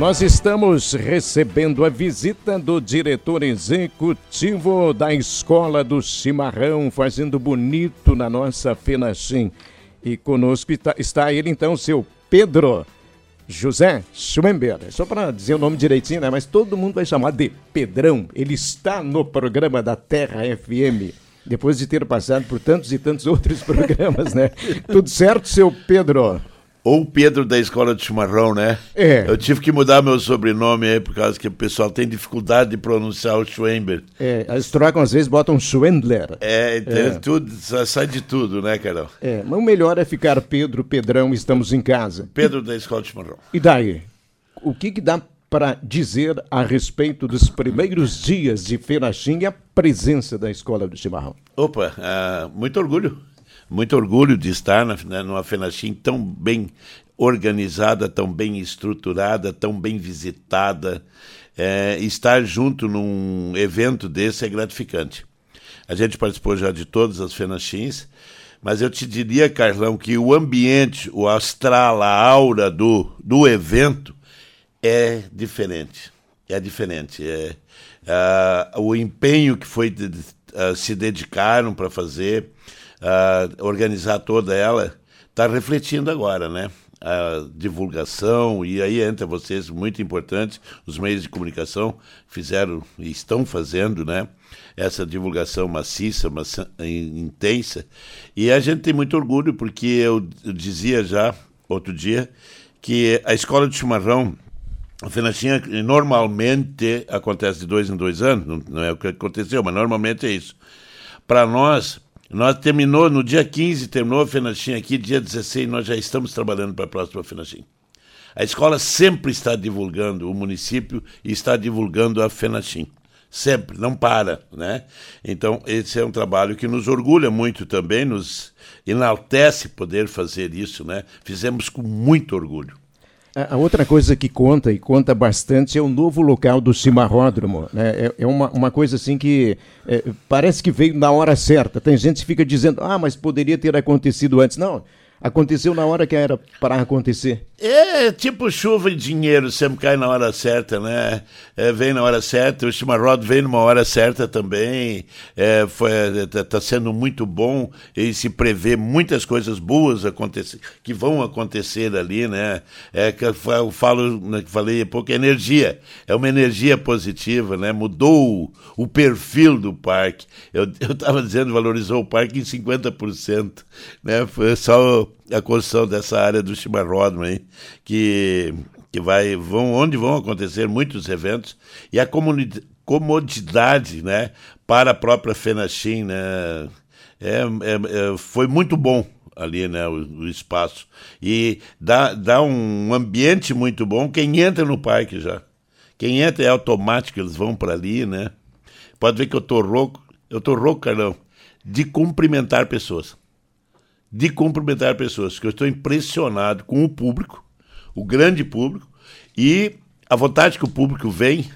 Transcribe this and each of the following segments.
Nós estamos recebendo a visita do diretor executivo da Escola do Chimarrão, fazendo bonito na nossa Fenachim. E conosco está, está ele, então, seu Pedro José Schwember. Só para dizer o nome direitinho, né? Mas todo mundo vai chamar de Pedrão. Ele está no programa da Terra FM. Depois de ter passado por tantos e tantos outros programas, né? Tudo certo, seu Pedro? Ou Pedro da Escola de Chimarrão, né? É. Eu tive que mudar meu sobrenome aí, por causa que o pessoal tem dificuldade de pronunciar o Schwember. É, eles trocam, às vezes botam Schwendler. É, então, é. tudo, sai de tudo, né, Carol? É, mas o melhor é ficar Pedro, Pedrão, estamos em casa. Pedro da Escola de Chimarrão. E daí? O que, que dá para dizer a respeito dos primeiros dias de Fenachim e a presença da Escola do Chimarrão? Opa, uh, muito orgulho muito orgulho de estar na, numa FENACHIM tão bem organizada, tão bem estruturada, tão bem visitada. É, estar junto num evento desse é gratificante. A gente participou já de todas as FENACHIMs, mas eu te diria, Carlão, que o ambiente, o astral, a aura do, do evento é diferente. É diferente. É, uh, o empenho que foi uh, se dedicaram para fazer, uh, organizar toda ela, está refletindo agora, né? A divulgação, e aí entra vocês, muito importante, os meios de comunicação fizeram e estão fazendo, né? Essa divulgação maciça, maça, intensa. E a gente tem muito orgulho, porque eu, dizia já outro dia que a escola de chimarrão a Fenachinha normalmente acontece de dois em dois anos, não, é o que aconteceu, mas normalmente é isso. Para nós, nós terminou, no dia 15, terminou a FENACHIM aqui, dia 16, nós já estamos trabalhando para a próxima FENACHIM. A escola sempre está divulgando o município e está divulgando a FENACHIM. Sempre, não para, né? Então, esse é um trabalho que nos orgulha muito também, nos enaltece poder fazer isso, né? Fizemos com muito orgulho. A outra coisa que conta, e conta bastante, é o novo local do cimarródromo. Né? É, é uma, uma coisa assim que é, parece que veio na hora certa. Tem gente que fica dizendo, ah, mas poderia ter acontecido antes. Não, aconteceu na hora que era para acontecer. É tipo chuva e dinheiro, sempre cai na hora certa, né? É, vem na hora certa, o Chimarrod vem numa hora certa também. É, foi tá, tá sendo muito bom e se prevê muitas coisas boas acontecer, que vão acontecer ali, né? É que eu falo, né, falei há pouco, energia. É uma energia positiva, né? Mudou o, o perfil do parque. Eu estava dizendo, valorizou o parque em 50%, né? Foi só a construção dessa área do chimarródromo aí, que, que vai, vão, onde vão acontecer muitos eventos, e a comodidade né, para a própria Fenachim né, é, é, é, foi muito bom ali, né, o, o, espaço. E dá, dá um ambiente muito bom quem entra no parque já. Quem entra é automático, eles vão para ali, né? Pode ver que eu tô rouco, eu tô rouco, Carlão, de cumprimentar pessoas de cumprimentar pessoas, que eu estou impressionado com o público, o grande público, e a vontade que o público vem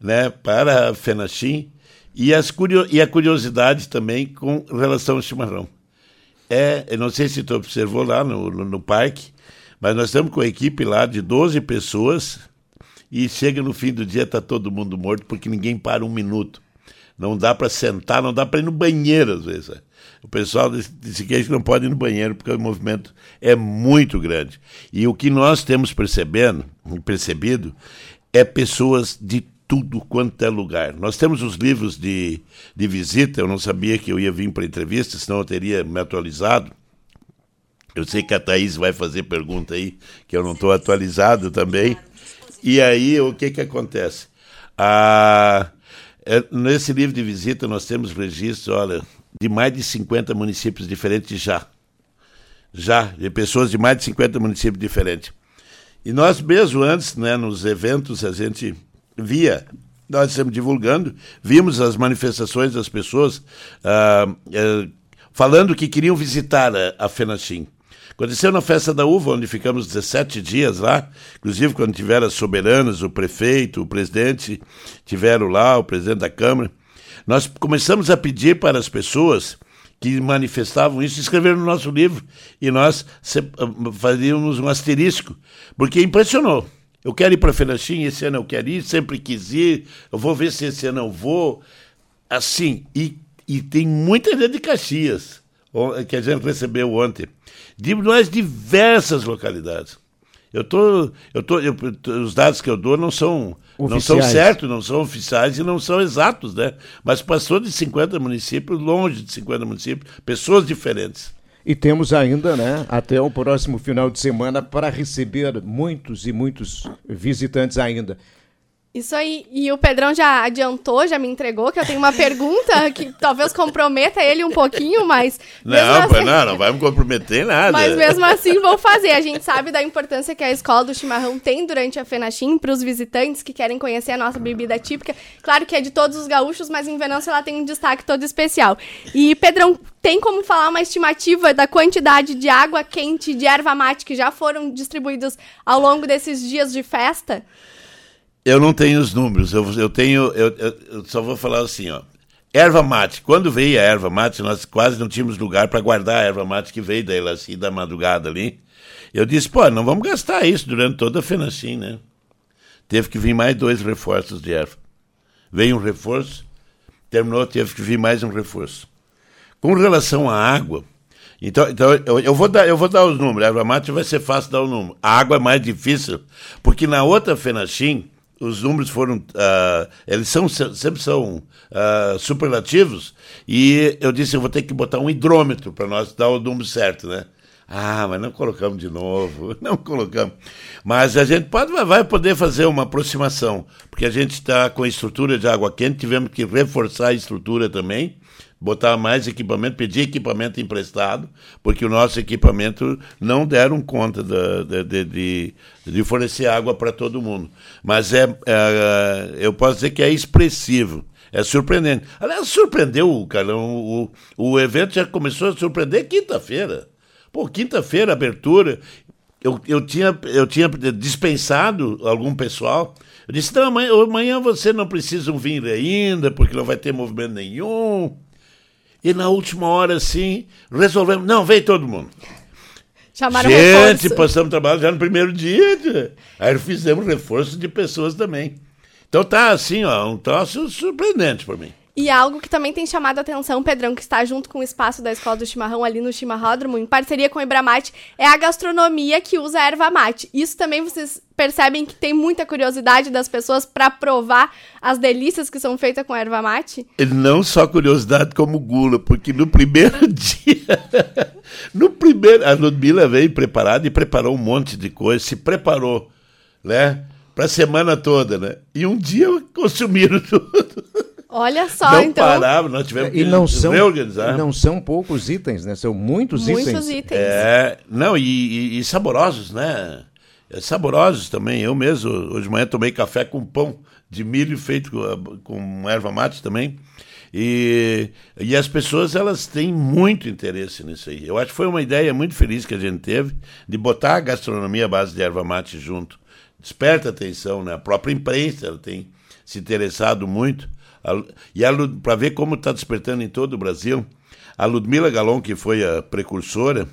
né, para a FENACHIM e, as e a curiosidade também com relação ao chimarrão. É, eu não sei se tu observou lá no, no, no parque, mas nós estamos com a equipe lá de 12 pessoas e chega no fim do dia está todo mundo morto porque ninguém para um minuto. Não dá para sentar, não dá para ir no banheiro às vezes. O pessoal disse que não pode ir no banheiro porque o movimento é muito grande. E o que nós temos percebendo, percebido é pessoas de tudo quanto é lugar. Nós temos os livros de, de visita, eu não sabia que eu ia vir para entrevista, senão eu teria me atualizado. Eu sei que a Thaís vai fazer pergunta aí, que eu não estou atualizado também. E aí, o que que acontece? Ah, é, nesse livro de visita nós temos registros, olha, de mais de 50 municípios diferentes já. Já, de pessoas de mais de 50 municípios diferentes. E nós mesmo antes, né, nos eventos, a gente via, nós estamos divulgando, vimos as manifestações das pessoas ah, eh, falando que queriam visitar a, a Fenachim. Aconteceu na festa da uva, onde ficamos 17 dias lá, inclusive quando tiveram as soberanas, o prefeito, o presidente, tiveram lá, o presidente da Câmara. Nós começamos a pedir para as pessoas que manifestavam isso escrever no nosso livro e nós fazíamos um asterisco, porque impressionou. Eu quero ir para Fenachim, esse ano eu quero ir, sempre quis ir, eu vou ver se esse ano eu vou. Assim, e, e tem muita gente de Caxias, que a gente recebeu ontem, de nós diversas localidades. Eu tô, eu tô, eu, os dados que eu dou não são, não são certos, não são oficiais e não são exatos, né? Mas passou de 50 municípios, longe de 50 municípios, pessoas diferentes. E temos ainda, né, até o próximo final de semana para receber muitos e muitos visitantes ainda. Isso aí. E o Pedrão já adiantou, já me entregou, que eu tenho uma pergunta que talvez comprometa ele um pouquinho, mas. Não, assim... não, não vai me comprometer nada. Mas mesmo assim vou fazer. A gente sabe da importância que a escola do chimarrão tem durante a Fenachim para os visitantes que querem conhecer a nossa bebida típica. Claro que é de todos os gaúchos, mas em Venâncio ela tem um destaque todo especial. E, Pedrão, tem como falar uma estimativa da quantidade de água quente, de erva mate que já foram distribuídos ao longo desses dias de festa? Eu não tenho os números, eu, eu tenho, eu, eu, só vou falar assim, ó. Erva mate, quando veio a erva mate, nós quase não tínhamos lugar para guardar a erva mate que veio da Elaci da madrugada ali. Eu disse, pô, não vamos gastar isso durante toda a Fenacim, né? Teve que vir mais dois reforços de erva. Veio um reforço, terminou, teve que vir mais um reforço. Com relação à água, então, então eu, eu, vou dar, eu vou dar os números. A erva mate vai ser fácil dar o número. A água é mais difícil, porque na outra Fenachim, os números foram. Uh, eles são, sempre são uh, superlativos, e eu disse: eu vou ter que botar um hidrômetro para nós dar o número certo, né? Ah, mas não colocamos de novo, não colocamos. Mas a gente pode, vai poder fazer uma aproximação, porque a gente está com a estrutura de água quente, tivemos que reforçar a estrutura também, botar mais equipamento, pedir equipamento emprestado, porque o nosso equipamento não deram conta de, de, de, de fornecer água para todo mundo. Mas é, é, eu posso dizer que é expressivo. É surpreendente. Aliás, surpreendeu, Carlão. O, o evento já começou a surpreender quinta-feira. Pô, quinta-feira, abertura. Eu, eu, tinha, eu tinha dispensado algum pessoal. Eu disse: não, amanhã, amanhã você não precisa vir ainda, porque não vai ter movimento nenhum. E na última hora, assim, resolvemos. Não, veio todo mundo. Chamaram Gente, reforço. passamos trabalho já no primeiro dia. Aí fizemos reforço de pessoas também. Então tá assim, ó, um troço surpreendente para mim. E algo que também tem chamado a atenção, Pedrão, que está junto com o espaço da Escola do Chimarrão ali no Chimarródromo, em parceria com o Ibramate, é a gastronomia que usa erva mate. Isso também vocês percebem que tem muita curiosidade das pessoas para provar as delícias que são feitas com erva mate? Não só curiosidade como gula, porque no primeiro dia, no primeiro, a Ludmilla veio preparada e preparou um monte de coisa, se preparou, né? Para semana toda, né? E um dia consumiram tudo. Olha só, não então. Parava, nós tivemos que e não são, reorganizar. Não são poucos itens, né? São muitos, muitos itens. itens. É, não, e, e, e saborosos, né? É, saborosos também. Eu mesmo, hoje de manhã, tomei café com pão de milho feito com, com erva mate também. E, e as pessoas elas têm muito interesse nisso aí. Eu acho que foi uma ideia muito feliz que a gente teve de botar a gastronomia à base de erva mate junto. Desperta atenção, né? A própria imprensa ela tem se interessado muito. E para ver como está despertando em todo o Brasil, a Ludmila Galon, que foi a precursora,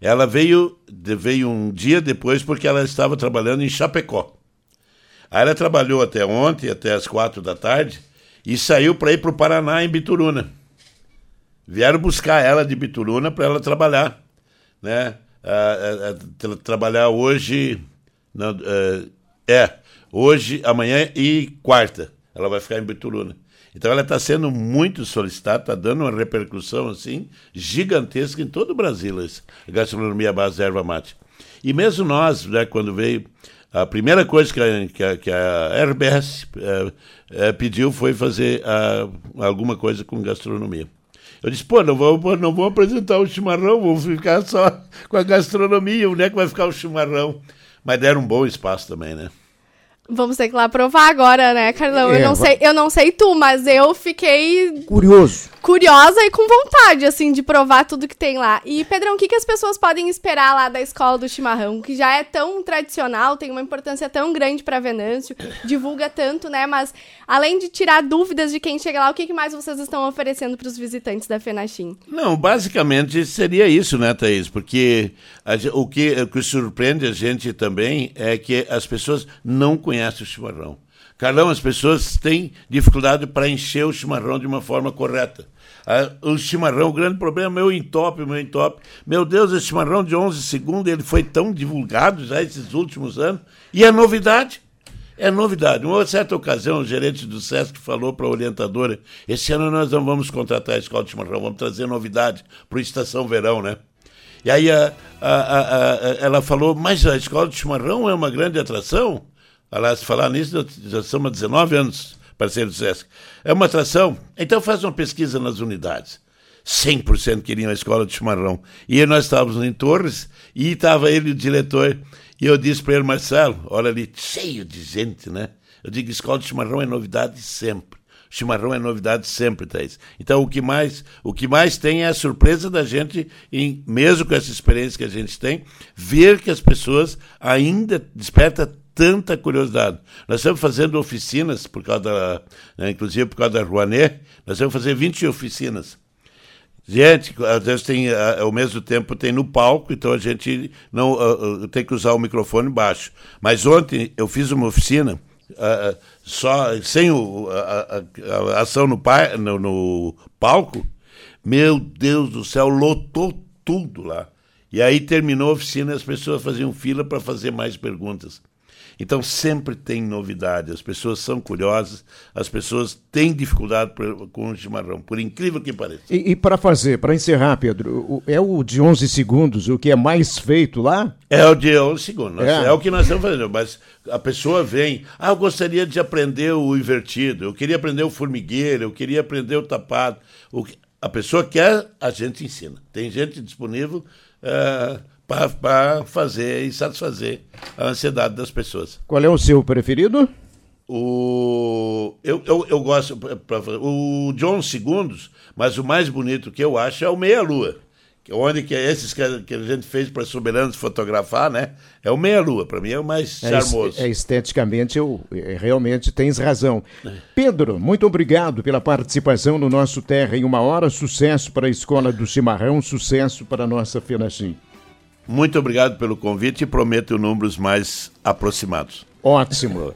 ela veio, veio um dia depois porque ela estava trabalhando em Chapecó. Aí ela trabalhou até ontem, até as quatro da tarde, e saiu para ir para o Paraná, em Bituruna. Vieram buscar ela de Bituruna para ela trabalhar. Né? trabalhar hoje. É, hoje, amanhã e quarta. Ela vai ficar em Bituruna. Então ela está sendo muito solicitada, está dando uma repercussão assim gigantesca em todo o Brasil, a gastronomia base de erva mate. E mesmo nós, né, quando veio, a primeira coisa que a, que a, que a RBS é, é, pediu foi fazer a, alguma coisa com gastronomia. Eu disse, pô, não vou, não vou apresentar o chimarrão, vou ficar só com a gastronomia, onde é que vai ficar o chimarrão? Mas deram um bom espaço também, né? Vamos ter que lá provar agora, né, Carlão? É, eu, não sei, eu não sei tu, mas eu fiquei. Curioso. Curiosa e com vontade, assim, de provar tudo que tem lá. E, Pedrão, o que, que as pessoas podem esperar lá da escola do chimarrão? Que já é tão tradicional, tem uma importância tão grande para Venâncio, divulga tanto, né? Mas, além de tirar dúvidas de quem chega lá, o que, que mais vocês estão oferecendo para os visitantes da Fenachim? Não, basicamente seria isso, né, Thaís? Porque a, o, que, o que surpreende a gente também é que as pessoas não conhecem o chimarrão. Carlão, as pessoas têm dificuldade para encher o chimarrão de uma forma correta. O chimarrão, o grande problema é meu entope, meu entope. Meu Deus, esse chimarrão de 11 segundos, ele foi tão divulgado já esses últimos anos. E é novidade. É novidade. Uma certa ocasião, o gerente do SESC falou para a orientadora: esse ano nós não vamos contratar a escola de chimarrão, vamos trazer novidade para o Estação Verão, né? E aí a, a, a, ela falou: mas a escola de chimarrão é uma grande atração? Aliás, falar nisso, já somos 19 anos parceiro do SESC. É uma atração. Então faz uma pesquisa nas unidades. 100% queriam a escola de chimarrão. E nós estávamos em Torres e estava ele, o diretor, e eu disse para ele, Marcelo, olha ali, cheio de gente, né? Eu digo, escola de chimarrão é novidade sempre. Chimarrão é novidade sempre, Thaís. Então, o que mais, o que mais tem é a surpresa da gente, em, mesmo com essa experiência que a gente tem, ver que as pessoas ainda despertam tanta curiosidade. Nós estamos fazendo oficinas, por causa da, né, inclusive por causa da Rouanet, nós vamos fazer 20 oficinas. Gente, às vezes tem, ao mesmo tempo tem no palco, então a gente não uh, tem que usar o microfone baixo. Mas ontem eu fiz uma oficina uh, só sem o, a, a, a, ação no, no, no palco. Meu Deus do céu, lotou tudo lá. E aí terminou a oficina e as pessoas faziam fila para fazer mais perguntas. Então sempre tem novidade, as pessoas são curiosas, as pessoas têm dificuldade com o chimarrão, por incrível que pareça. E, e para fazer, para encerrar, Pedro, é o de 11 segundos o que é mais feito lá? É o de 11 segundos, é. é o que nós estamos fazendo, mas a pessoa vem, ah, eu gostaria de aprender o invertido, eu queria aprender o formigueiro, eu queria aprender o tapado. O que... A pessoa quer, a gente ensina. Tem gente disponível. Uh, para fazer e satisfazer a ansiedade das pessoas. Qual é o seu preferido? O eu, eu, eu gosto pra, o John Segundos, mas o mais bonito que eu acho é o Meia Lua. Que onde que é esses que a, que a gente fez para soberanos fotografar, né? É o Meia Lua, para mim é o mais é charmoso. É, é esteticamente eu é, realmente tens razão. É. Pedro, muito obrigado pela participação no nosso Terra em uma hora. Sucesso para a Escola do Chimarrão, sucesso para a nossa Fenachim. Muito obrigado pelo convite e prometo números mais aproximados. Ótimo.